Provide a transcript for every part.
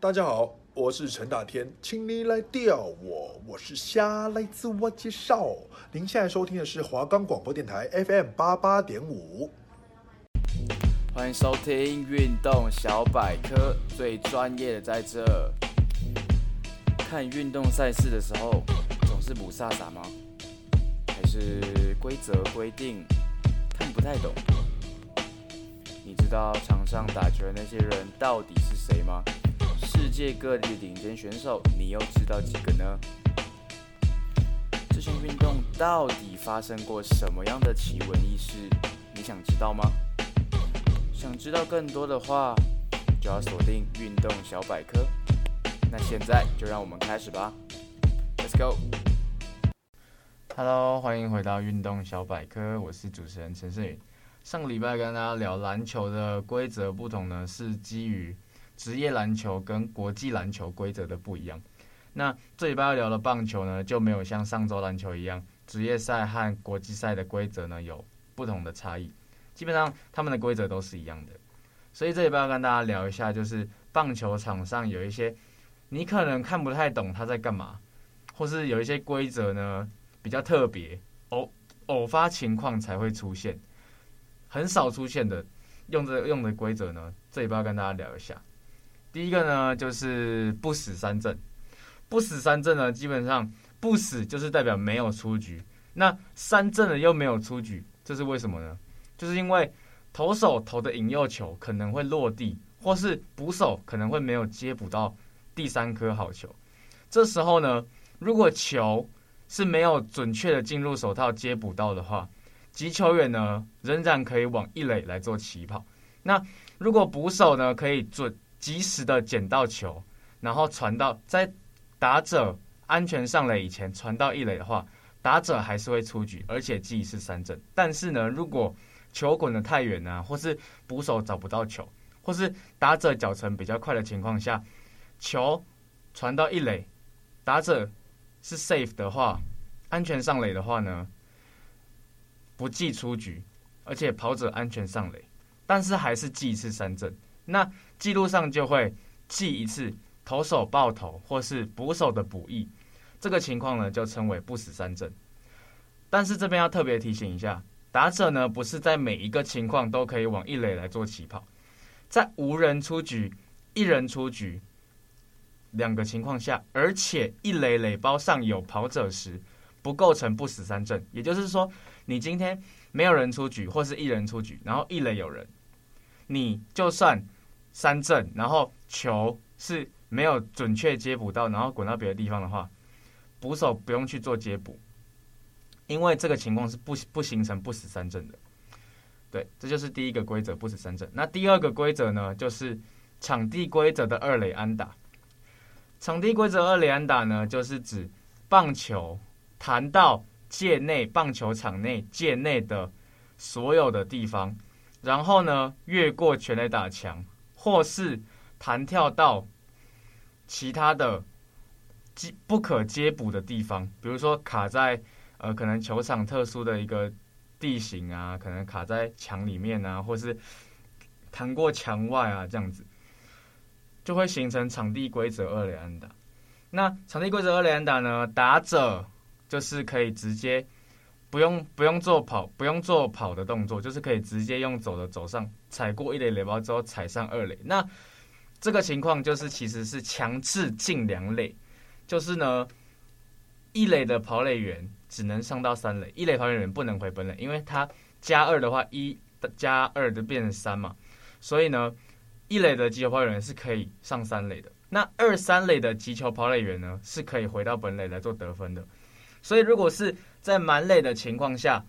大家好，我是陈大天，请你来钓我，我是虾，来自我介绍。您现在收听的是华冈广播电台 FM 八八点五。欢迎收听运动小百科，最专业的在这。看运动赛事的时候，总是雾煞煞吗？还是规则规定看不太懂？你知道场上打球的那些人到底是谁吗？世界各地的顶尖选手，你又知道几个呢？这项运动到底发生过什么样的奇闻异事？你想知道吗？想知道更多的话，就要锁定运动小百科。那现在就让我们开始吧，Let's go。Hello，欢迎回到运动小百科，我是主持人陈胜宇。上个礼拜跟大家聊篮球的规则不同呢，是基于职业篮球跟国际篮球规则的不一样。那这礼拜要聊的棒球呢，就没有像上周篮球一样，职业赛和国际赛的规则呢有不同的差异。基本上他们的规则都是一样的，所以这礼拜要跟大家聊一下，就是棒球场上有一些你可能看不太懂他在干嘛，或是有一些规则呢比较特别，偶偶发情况才会出现，很少出现的用这用的规则呢，这礼拜要跟大家聊一下。第一个呢就是不死三振，不死三振呢基本上不死就是代表没有出局，那三振了又没有出局，这是为什么呢？就是因为投手投的引诱球可能会落地，或是捕手可能会没有接捕到第三颗好球。这时候呢，如果球是没有准确的进入手套接捕到的话，击球员呢仍然可以往一垒来做起跑。那如果捕手呢可以准及时的捡到球，然后传到在打者安全上垒以前传到一垒的话，打者还是会出局，而且记一次三振。但是呢，如果球滚得太远啊，或是捕手找不到球，或是打者脚程比较快的情况下，球传到一垒，打者是 safe 的话，安全上垒的话呢，不计出局，而且跑者安全上垒，但是还是记一次三振，那记录上就会记一次投手爆投或是捕手的捕役，这个情况呢就称为不死三振。但是这边要特别提醒一下。打者呢，不是在每一个情况都可以往一垒来做起跑，在无人出局、一人出局两个情况下，而且一垒垒包上有跑者时，不构成不死三振。也就是说，你今天没有人出局，或是一人出局，然后一垒有人，你就算三振，然后球是没有准确接捕到，然后滚到别的地方的话，捕手不用去做接捕。因为这个情况是不不形成不死三振的，对，这就是第一个规则，不死三振。那第二个规则呢，就是场地规则的二垒安打。场地规则二垒安打呢，就是指棒球弹到界内棒球场内界内的所有的地方，然后呢越过全垒打墙，或是弹跳到其他的接不可接捕的地方，比如说卡在。呃，可能球场特殊的一个地形啊，可能卡在墙里面啊，或是弹过墙外啊，这样子就会形成场地规则二连打。那场地规则二连打呢，打者就是可以直接不用不用做跑不用做跑的动作，就是可以直接用走的走上踩过一垒垒包之后踩上二垒。那这个情况就是其实是强制进两垒，就是呢一垒的跑垒员。只能上到三垒，一垒跑垒员不能回本垒，因为他加二的话，一加二就变成三嘛，所以呢，一垒的击球跑垒员是可以上三垒的。那二三垒的击球跑垒员呢，是可以回到本垒来做得分的。所以如果是在满垒的情况下，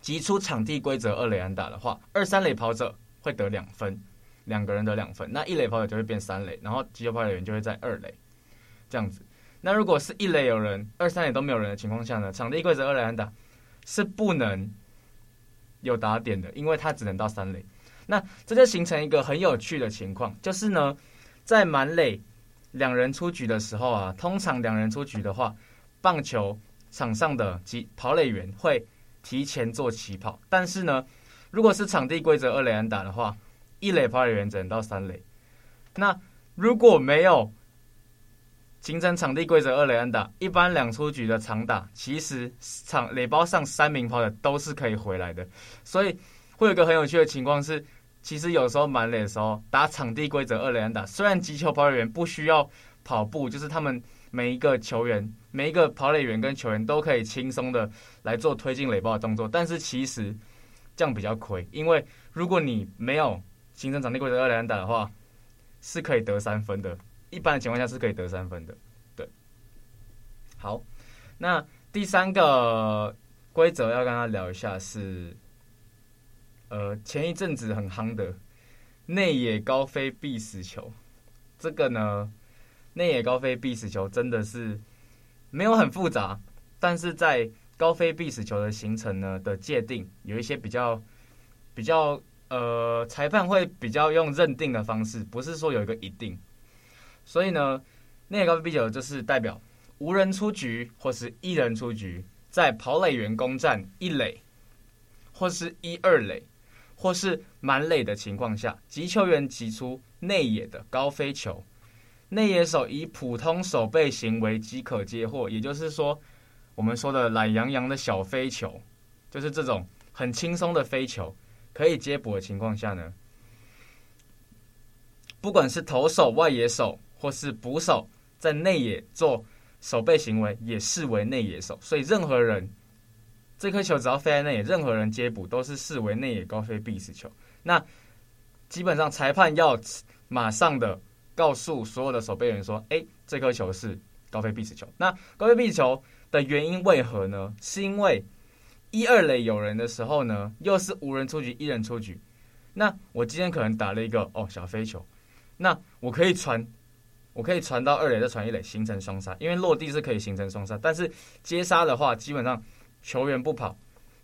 击出场地规则二垒安打的话，二三垒跑者会得两分，两个人得两分，那一垒跑者就会变三垒，然后急救跑垒员就会在二垒，这样子。那如果是一垒有人，二三垒都没有人的情况下呢？场地规则二垒安打是不能有打点的，因为它只能到三垒。那这就形成一个很有趣的情况，就是呢，在满垒两人出局的时候啊，通常两人出局的话，棒球场上的及跑垒员会提前做起跑。但是呢，如果是场地规则二垒安打的话，一垒跑垒员只能到三垒。那如果没有形成场地规则二垒安打，一般两出局的长打，其实场垒包上三名跑者都是可以回来的。所以会有一个很有趣的情况是，其实有时候满垒的时候打场地规则二垒安打，虽然击球跑垒员不需要跑步，就是他们每一个球员、每一个跑垒员跟球员都可以轻松的来做推进垒包的动作，但是其实这样比较亏，因为如果你没有形成场地规则二连打的话，是可以得三分的。一般的情况下是可以得三分的。对，好，那第三个规则要跟他聊一下是，呃，前一阵子很夯的内野高飞必死球。这个呢，内野高飞必死球真的是没有很复杂，但是在高飞必死球的形成呢的界定有一些比较比较。呃，裁判会比较用认定的方式，不是说有一个一定。所以呢，内野高飞必死球就是代表无人出局或是一人出局，在跑垒员攻占一垒或是一二垒或是满垒的情况下，击球员击出内野的高飞球，内野手以普通守备行为即可接获。也就是说，我们说的懒洋洋的小飞球，就是这种很轻松的飞球。可以接捕的情况下呢，不管是投手、外野手或是捕手，在内野做守备行为，也视为内野手。所以任何人这颗球只要飞在内野，任何人接捕都是视为内野高飞必死球。那基本上裁判要马上的告诉所有的守备员说：“哎，这颗球是高飞必死球。”那高飞必死球的原因为何呢？是因为一二垒有人的时候呢，又是无人出局，一人出局。那我今天可能打了一个哦小飞球，那我可以传，我可以传到二垒再传一垒，形成双杀。因为落地是可以形成双杀，但是接杀的话，基本上球员不跑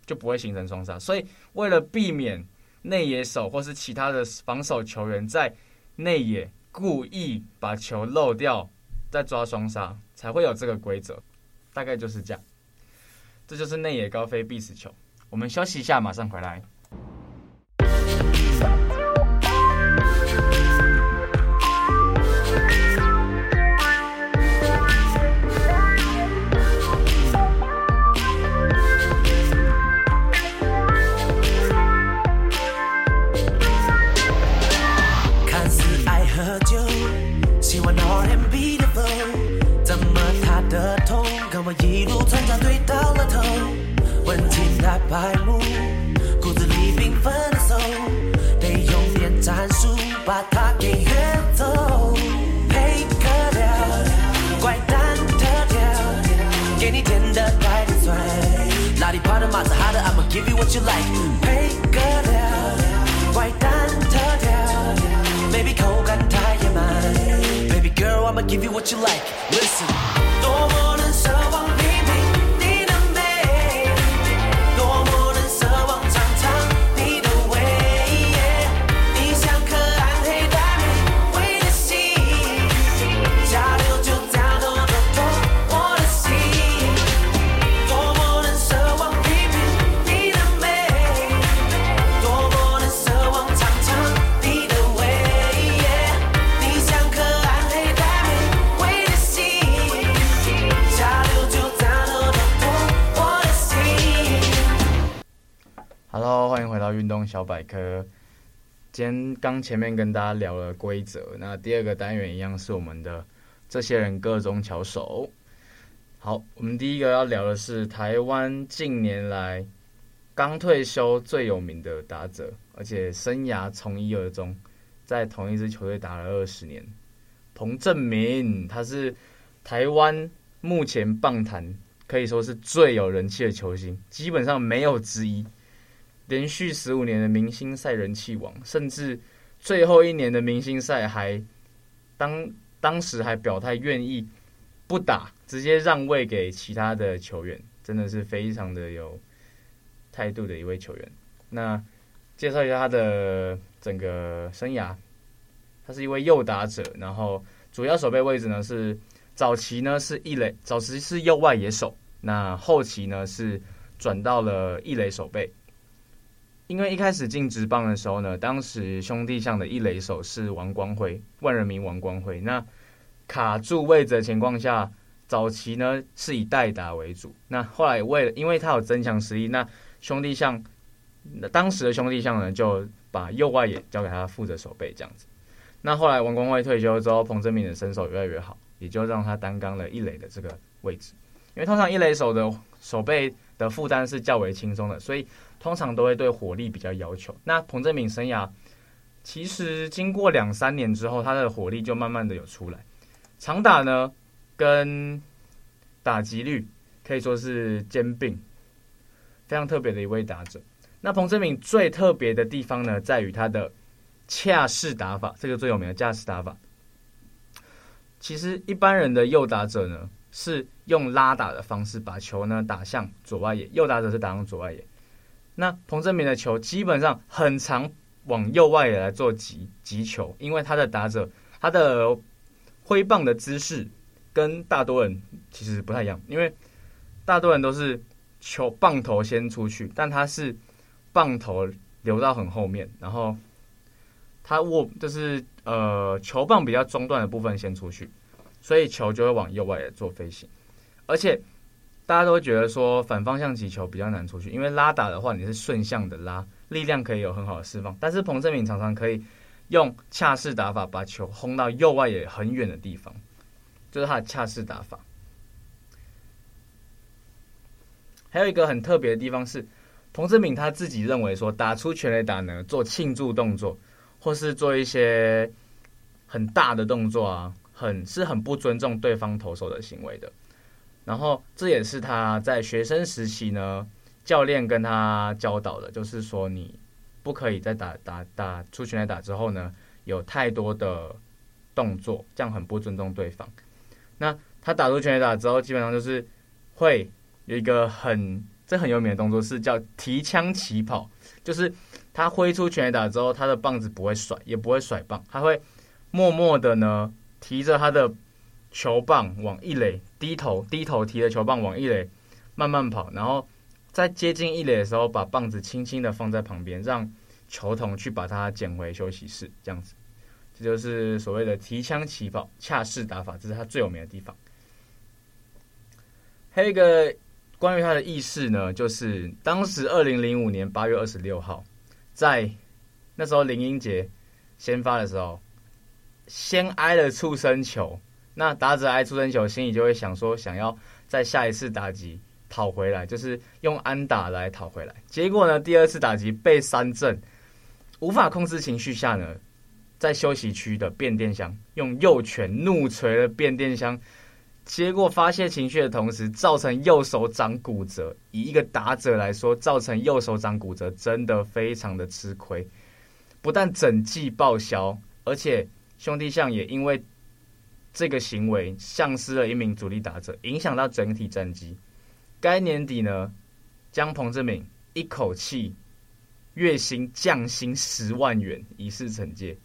就不会形成双杀。所以为了避免内野手或是其他的防守球员在内野故意把球漏掉，再抓双杀，才会有这个规则。大概就是这样。这就是内野高飞必死球。我们休息一下，马上回来。我一路传家对到。在白幕，骨子里缤纷的 soul，得用点战术把它给约走。配个料，怪诞特调，给你甜的带点酸。哪里跑的马子哈的，I'ma give you what you like。配个料，怪诞特调，baby 口感太野蛮，baby girl，I'ma give you what you like。Listen，小百科，今天刚前面跟大家聊了规则，那第二个单元一样是我们的这些人个中巧手。好，我们第一个要聊的是台湾近年来刚退休最有名的打者，而且生涯从一而终，在同一支球队打了二十年。彭政闵，他是台湾目前棒坛可以说是最有人气的球星，基本上没有之一。连续十五年的明星赛人气王，甚至最后一年的明星赛还当当时还表态愿意不打，直接让位给其他的球员，真的是非常的有态度的一位球员。那介绍一下他的整个生涯，他是一位右打者，然后主要守备位置呢是早期呢是一垒，早期是右外野手，那后期呢是转到了一垒守备。因为一开始进职棒的时候呢，当时兄弟象的一垒手是王光辉，万人迷王光辉。那卡住位置的情况下，早期呢是以代打为主。那后来为了因为他有增强实力，那兄弟象当时的兄弟象呢就把右外野交给他负责守备这样子。那后来王光辉退休之后，彭政闵的身手越来越好，也就让他担纲了一垒的这个位置。因为通常一垒手的守备的负担是较为轻松的，所以。通常都会对火力比较要求。那彭政闵生涯其实经过两三年之后，他的火力就慢慢的有出来。长打呢，跟打击率可以说是兼并，非常特别的一位打者。那彭政闵最特别的地方呢，在于他的恰式打法，这个最有名的恰式打法。其实一般人的右打者呢，是用拉打的方式把球呢打向左外野，右打者是打向左外野。那彭政闵的球基本上很常往右外野来做击击球，因为他的打者他的挥棒的姿势跟大多人其实不太一样，因为大多人都是球棒头先出去，但他是棒头留到很后面，然后他握就是呃球棒比较中段的部分先出去，所以球就会往右外做飞行，而且。大家都会觉得说反方向击球比较难出去，因为拉打的话你是顺向的拉，力量可以有很好的释放。但是彭政闵常常可以用恰式打法把球轰到右外野很远的地方，就是他的恰式打法。还有一个很特别的地方是，彭志敏他自己认为说打出全垒打呢，做庆祝动作或是做一些很大的动作啊，很是很不尊重对方投手的行为的。然后这也是他在学生时期呢，教练跟他教导的，就是说你不可以在打打打出拳来打之后呢，有太多的动作，这样很不尊重对方。那他打出拳来打之后，基本上就是会有一个很这很有名的动作，是叫提枪起跑，就是他挥出拳来打之后，他的棒子不会甩，也不会甩棒，他会默默的呢提着他的。球棒往一垒低头，低头提着球棒往一垒慢慢跑，然后在接近一垒的时候，把棒子轻轻的放在旁边，让球童去把它捡回休息室，这样子，这就是所谓的提枪起跑、恰式打法，这是他最有名的地方。还有一个关于他的轶事呢，就是当时二零零五年八月二十六号，在那时候林英杰先发的时候，先挨了触身球。那打者挨触身球，心里就会想说，想要在下一次打击讨回来，就是用安打来讨回来。结果呢，第二次打击被三振，无法控制情绪下呢，在休息区的变电箱用右拳怒捶了变电箱，结果发泄情绪的同时，造成右手掌骨折。以一个打者来说，造成右手掌骨折真的非常的吃亏，不但整季报销，而且兄弟象也因为。这个行为丧失了一名主力打者，影响到整体战绩。该年底呢，将彭志敏一口气月薪降薪十万元，以示惩戒。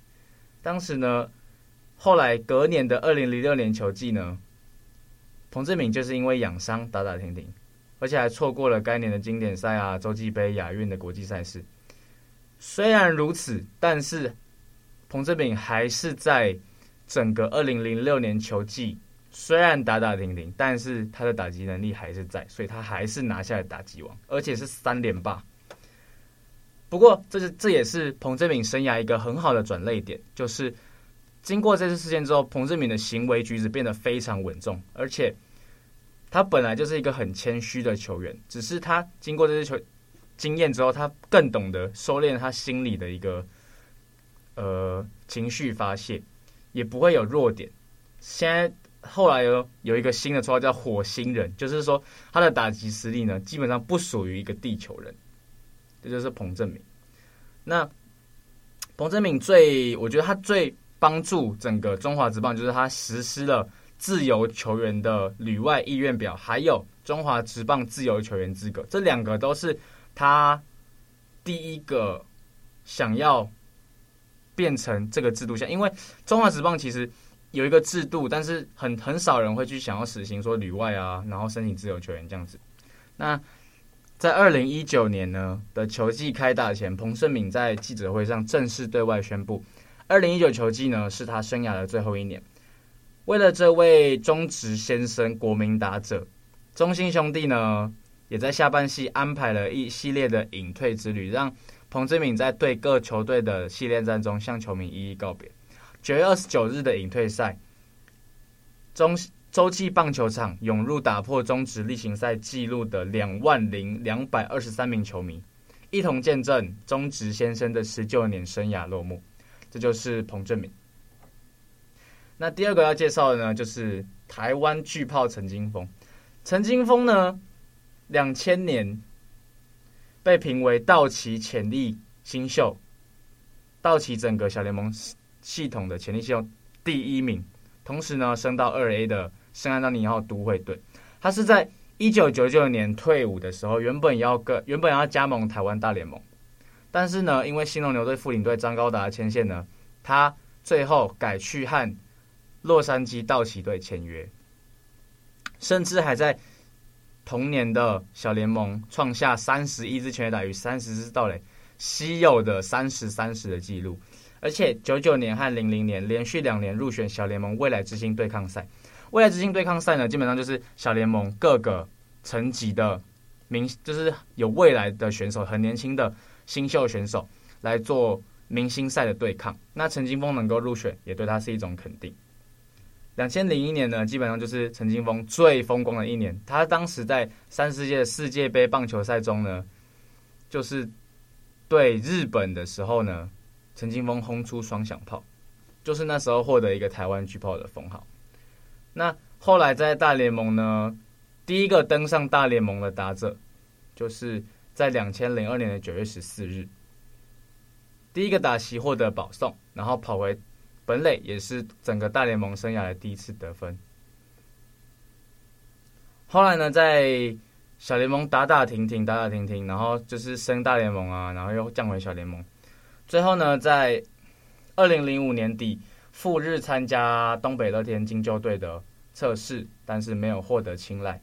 当时呢，后来隔年的二零零六年球季呢，彭志敏就是因为养伤打打停停，而且还错过了该年的经典赛啊、洲际杯、亚运的国际赛事。虽然如此，但是彭志敏还是在。整个二零零六年球季虽然打打停停，但是他的打击能力还是在，所以他还是拿下了打击王，而且是三连霸。不过，这是这也是彭志敏生涯一个很好的转捩点，就是经过这次事件之后，彭志敏的行为举止变得非常稳重，而且他本来就是一个很谦虚的球员，只是他经过这次球经验之后，他更懂得收敛他心里的一个呃情绪发泄。也不会有弱点。现在后来有有一个新的绰号叫“火星人”，就是说他的打击实力呢，基本上不属于一个地球人。这就是彭正明。那彭正明最，我觉得他最帮助整个中华职棒，就是他实施了自由球员的旅外意愿表，还有中华职棒自由球员资格，这两个都是他第一个想要。变成这个制度下，因为中华职棒其实有一个制度，但是很很少人会去想要实行说旅外啊，然后申请自由球员这样子。那在二零一九年呢的球季开打前，彭胜敏在记者会上正式对外宣布，二零一九球季呢是他生涯的最后一年。为了这位中职先生，国民打者，中信兄弟呢也在下半季安排了一系列的隐退之旅，让彭志敏在对各球队的系列战中向球迷一一告别。九月二十九日的隐退赛，中洲际棒球场涌入打破中职例行赛纪录的两万零两百二十三名球迷，一同见证中职先生的十九年生涯落幕。这就是彭志敏。那第二个要介绍的呢，就是台湾巨炮陈金锋。陈金锋呢，两千年被评为道奇潜力新秀，道奇整个小联盟系统的潜力新秀第一名。同时呢，升到二 A 的圣安东尼奥都会队。他是在一九九九年退伍的时候，原本要跟原本要加盟台湾大联盟，但是呢，因为新农牛队副领队张高达牵线呢，他最后改去和洛杉矶道奇队签约，甚至还在同年的小联盟创下三十一支全垒打与三十支盗垒稀有的三十三十的记录，而且九九年和零零年连续两年入选小联盟未来之星对抗赛。未来之星对抗赛呢，基本上就是小联盟各个层级的明，就是有未来的选手，很年轻的新秀选手来做明星赛的对抗。那陈金峰能够入选，也对他是一种肯定。两千零一年呢，基本上就是陈金锋最风光的一年。他当时在三十届世界杯棒球赛中呢，就是对日本的时候呢，陈金锋轰出双响炮，就是那时候获得一个台湾巨炮的封号。那后来在大联盟呢，第一个登上大联盟的打者，就是在两千零二年的九月十四日，第一个打席获得保送，然后跑回。本垒也是整个大联盟生涯的第一次得分。后来呢，在小联盟打打停停，打打停停，然后就是升大联盟啊，然后又降回小联盟。最后呢，在二零零五年底赴日参加东北乐天金鷲队的测试，但是没有获得青睐。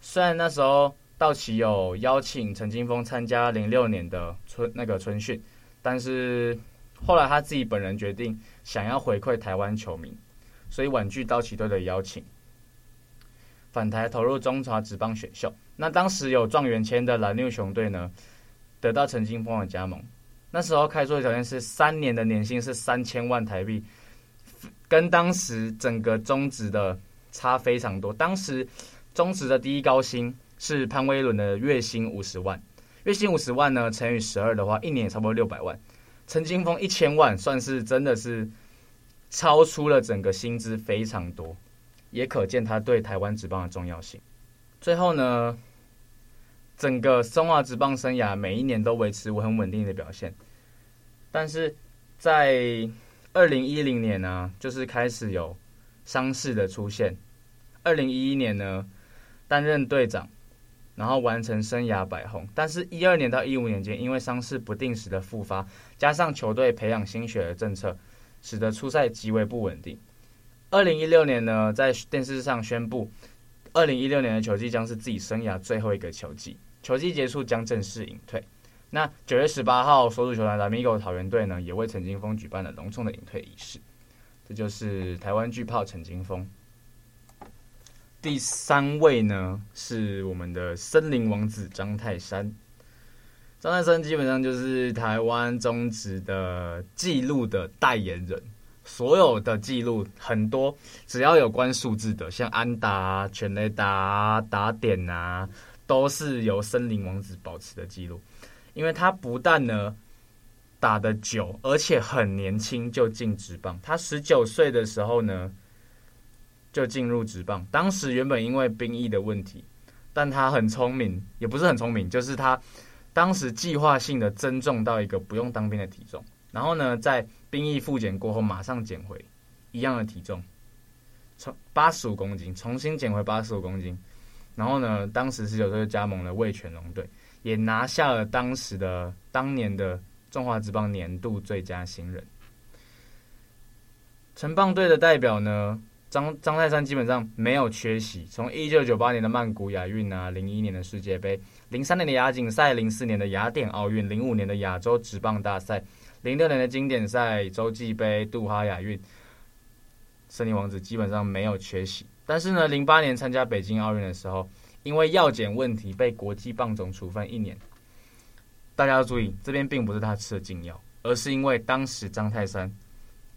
虽然那时候道奇有邀请陈金峰参加零六年的春那个春训，但是。后来他自己本人决定想要回馈台湾球迷，所以婉拒道奇队的邀请，返台投入中华职棒选秀。那当时有状元签的蓝牛熊队呢，得到陈金锋的加盟。那时候开出的条件是三年的年薪是三千万台币，跟当时整个中职的差非常多。当时中职的第一高薪是潘威伦的月薪五十万，月薪五十万呢乘以十二的话，一年也差不多六百万。陈金锋一千万，算是真的是超出了整个薪资非常多，也可见他对台湾职棒的重要性。最后呢，整个中华职棒生涯每一年都维持我很稳定的表现，但是在二零一零年呢，就是开始有伤势的出现。二零一一年呢，担任队长。然后完成生涯百轰，但是，一二年到一五年间，因为伤势不定时的复发，加上球队培养新血的政策，使得出赛极为不稳定。二零一六年呢，在电视上宣布，二零一六年的球季将是自己生涯最后一个球季，球季结束将正式隐退。那九月十八号，所属球团 Lamigo 桃园队呢，也为陈金峰举办了隆重的隐退仪式。这就是台湾巨炮陈金峰。第三位呢，是我们的森林王子张泰山。张泰山基本上就是台湾中职的记录的代言人，所有的记录很多，只要有关数字的，像安达、全雷达、打点啊，都是由森林王子保持的记录。因为他不但呢打得久，而且很年轻就进职棒。他十九岁的时候呢。就进入职棒，当时原本因为兵役的问题，但他很聪明，也不是很聪明，就是他当时计划性的增重到一个不用当兵的体重，然后呢，在兵役复检过后马上减回一样的体重，从八十五公斤重新减回八十五公斤，然后呢，当时十九岁就加盟了味全龙队，也拿下了当时的当年的中华职棒年度最佳新人。成棒队的代表呢？张张泰山基本上没有缺席，从一九九八年的曼谷亚运啊，零一年的世界杯，零三年的亚锦赛，零四年的雅典奥运，零五年的亚洲职棒大赛，零六年的经典赛、洲际杯、杜哈亚运，森林王子基本上没有缺席。但是呢，零八年参加北京奥运的时候，因为药检问题被国际棒总处分一年。大家要注意，这边并不是他吃的禁药，而是因为当时张泰山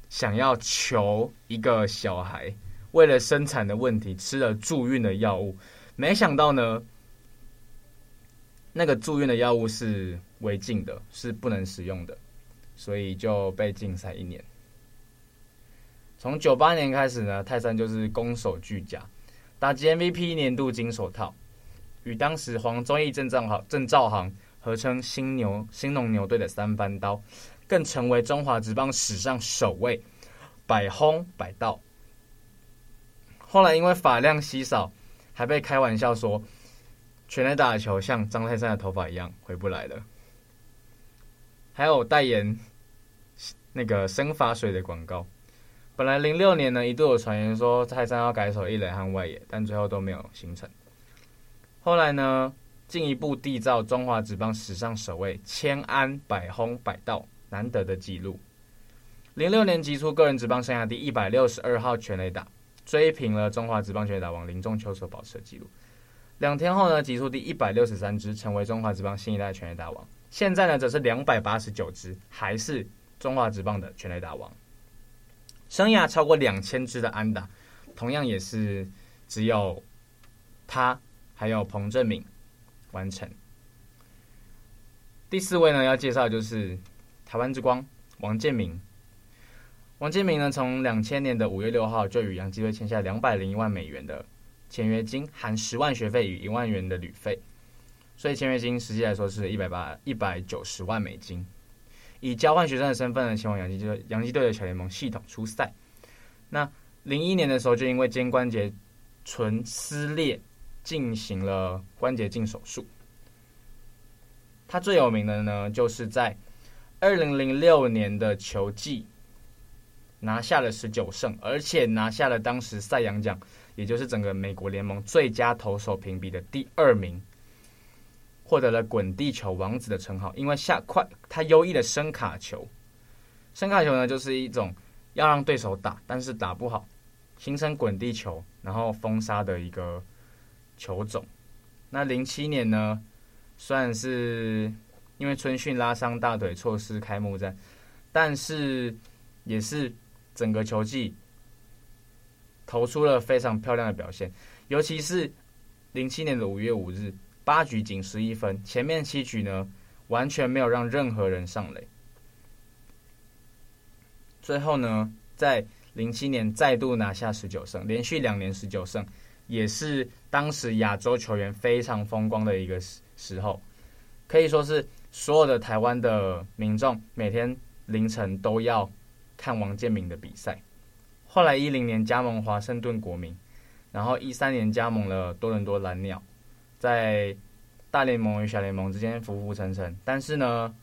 想要求一个小孩。为了生产的问题，吃了助孕的药物，没想到呢，那个助孕的药物是违禁的，是不能使用的，所以就被禁赛一年。从九八年开始呢，泰山就是攻守俱佳，打击 MVP、年度金手套，与当时黄忠义、郑兆好、郑兆航合称新牛兴农牛队的三番刀，更成为中华职棒史上首位百轰百盗。后来因为发量稀少，还被开玩笑说，全垒打的球像张泰山的头发一样回不来了。还有代言那个生发水的广告。本来零六年呢，一度有传言说泰山要改手一垒和外野，但最后都没有形成。后来呢，进一步缔造中华职棒史上首位千安百轰百盗难得的纪录。零六年击出个人职棒生涯第一百六十二号全垒打。追平了中华职棒全垒打王林仲秋所保持的纪录。两天后呢，击出第一百六十三支，成为中华职棒新一代全垒打王。现在呢，则是两百八十九支，还是中华职棒的全垒打王。生涯超过两千支的安打，同样也是只有他还有彭政闵完成。第四位呢，要介绍的就是台湾之光王建民。王建民呢，从两千年的五月六号就与洋基队签下两百零一万美元的签约金，含十万学费与一万元的旅费，所以签约金实际来说是一百八一百九十万美金。以交换学生的身份呢，前往洋基队洋基队的小联盟系统出赛。那零一年的时候，就因为肩关节唇撕裂，进行了关节镜手术。他最有名的呢，就是在二零零六年的球季。拿下了十九胜，而且拿下了当时赛扬奖，也就是整个美国联盟最佳投手评比的第二名，获得了滚地球王子的称号。因为下快他优异的伸卡球，伸卡球呢就是一种要让对手打，但是打不好，形成滚地球，然后封杀的一个球种。那零七年呢，虽然是因为春训拉伤大腿，错失开幕战，但是也是。整个球季投出了非常漂亮的表现，尤其是零七年的五月五日，八局仅十一分，前面七局呢完全没有让任何人上垒。最后呢，在零七年再度拿下十九胜，连续两年十九胜，也是当时亚洲球员非常风光的一个时时候，可以说是所有的台湾的民众每天凌晨都要。看王建民的比赛，后来一零年加盟华盛顿国民，然后一三年加盟了多伦多蓝鸟，在大联盟与小联盟之间浮浮沉沉。但是呢，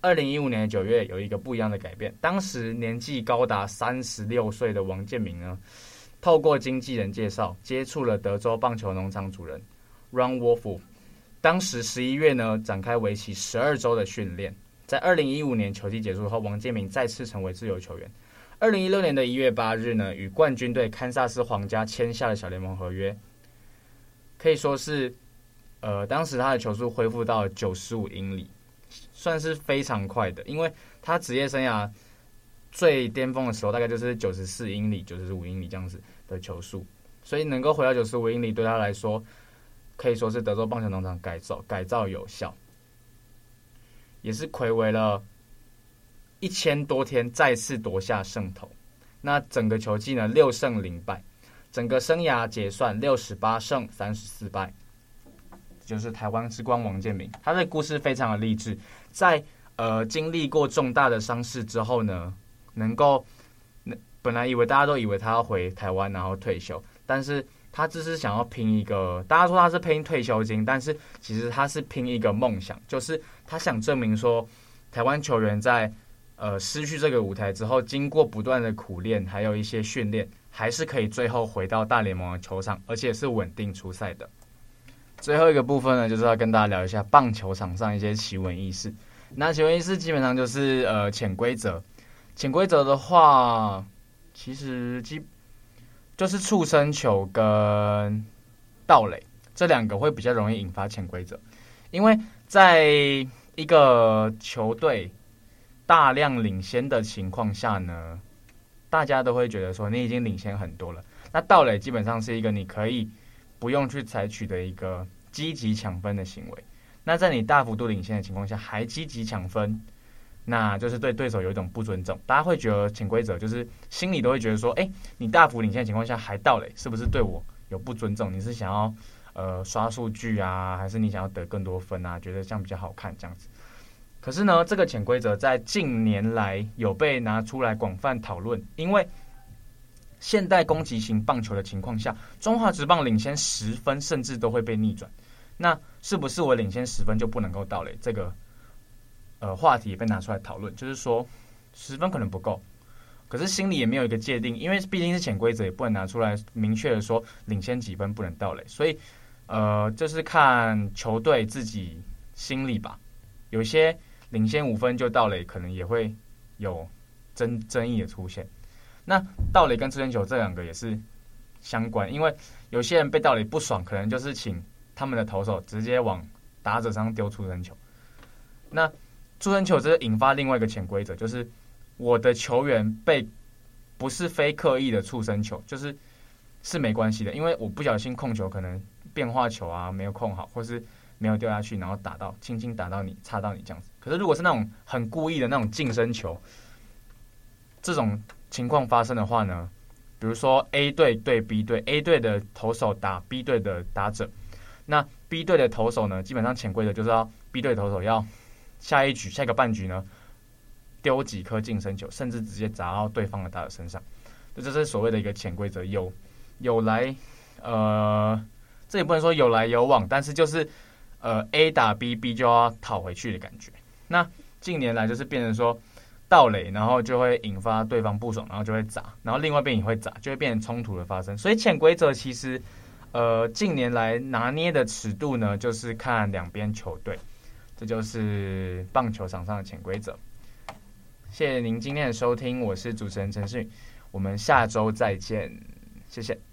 二零一五年九月有一个不一样的改变，当时年纪高达三十六岁的王建民呢，透过经纪人介绍接触了德州棒球农场主人 Ron Wolf，当时十一月呢展开为期十二周的训练。在二零一五年球季结束后，王建民再次成为自由球员。二零一六年的一月八日呢，与冠军队堪萨斯皇家签下了小联盟合约，可以说是，呃，当时他的球速恢复到九十五英里，算是非常快的。因为他职业生涯最巅峰的时候，大概就是九十四英里、九十五英里这样子的球速，所以能够回到九十五英里，对他来说可以说是德州棒球农场改造改造有效。也是睽违了一千多天，再次夺下胜投。那整个球季呢，六胜零败，整个生涯结算六十八胜三十四败，就是台湾之光王建民。他的故事非常的励志，在呃经历过重大的伤势之后呢，能够本来以为大家都以为他要回台湾然后退休，但是。他只是想要拼一个，大家说他是拼退休金，但是其实他是拼一个梦想，就是他想证明说，台湾球员在呃失去这个舞台之后，经过不断的苦练，还有一些训练，还是可以最后回到大联盟的球场，而且是稳定出赛的。最后一个部分呢，就是要跟大家聊一下棒球场上一些奇闻异事。那奇闻异事基本上就是呃潜规则，潜规则的话，其实基就是触身球跟盗垒这两个会比较容易引发潜规则，因为在一个球队大量领先的情况下呢，大家都会觉得说你已经领先很多了。那盗垒基本上是一个你可以不用去采取的一个积极抢分的行为。那在你大幅度领先的情况下还积极抢分，那就是对对手有一种不尊重。大家会觉得潜规则就是心里都会觉得说，哎，你大幅领先的情况下还盗垒，是不是对我有不尊重？你是想要呃刷数据啊，还是你想要得更多分啊？觉得这样比较好看这样子。可是呢，这个潜规则在近年来有被拿出来广泛讨论，因为现代攻击型棒球的情况下，中华职棒领先十分甚至都会被逆转。那是不是我领先十分就不能够盗垒？这个呃话题也被拿出来讨论，就是说十分可能不够，可是心里也没有一个界定，因为毕竟是潜规则，也不能拿出来明确的说领先几分不能盗垒，所以呃就是看球队自己心里吧。有些领先五分就到垒，可能也会有争争议的出现。那盗垒跟触身球这两个也是相关，因为有些人被盗垒不爽，可能就是请。他们的投手直接往打者身上丢触身球，那触身球这是引发另外一个潜规则，就是我的球员被不是非刻意的触身球，就是是没关系的，因为我不小心控球，可能变化球啊没有控好，或是没有掉下去，然后打到轻轻打到你，插到你这样子。可是如果是那种很故意的那种近身球，这种情况发生的话呢，比如说 A 队对 B 队，A 队的投手打 B 队的打者。那 B 队的投手呢，基本上潜规则就是要 B 队投手要下一局、下一个半局呢，丢几颗近身球，甚至直接砸到对方的打者身上。这就是所谓的一个潜规则，有有来呃，这也不能说有来有往，但是就是呃 A 打 B，B 就要讨回去的感觉。那近年来就是变成说盗垒，然后就会引发对方不爽，然后就会砸，然后另外一边也会砸，就会变成冲突的发生。所以潜规则其实。呃，近年来拿捏的尺度呢，就是看两边球队，这就是棒球场上的潜规则。谢谢您今天的收听，我是主持人陈世宇，我们下周再见，谢谢。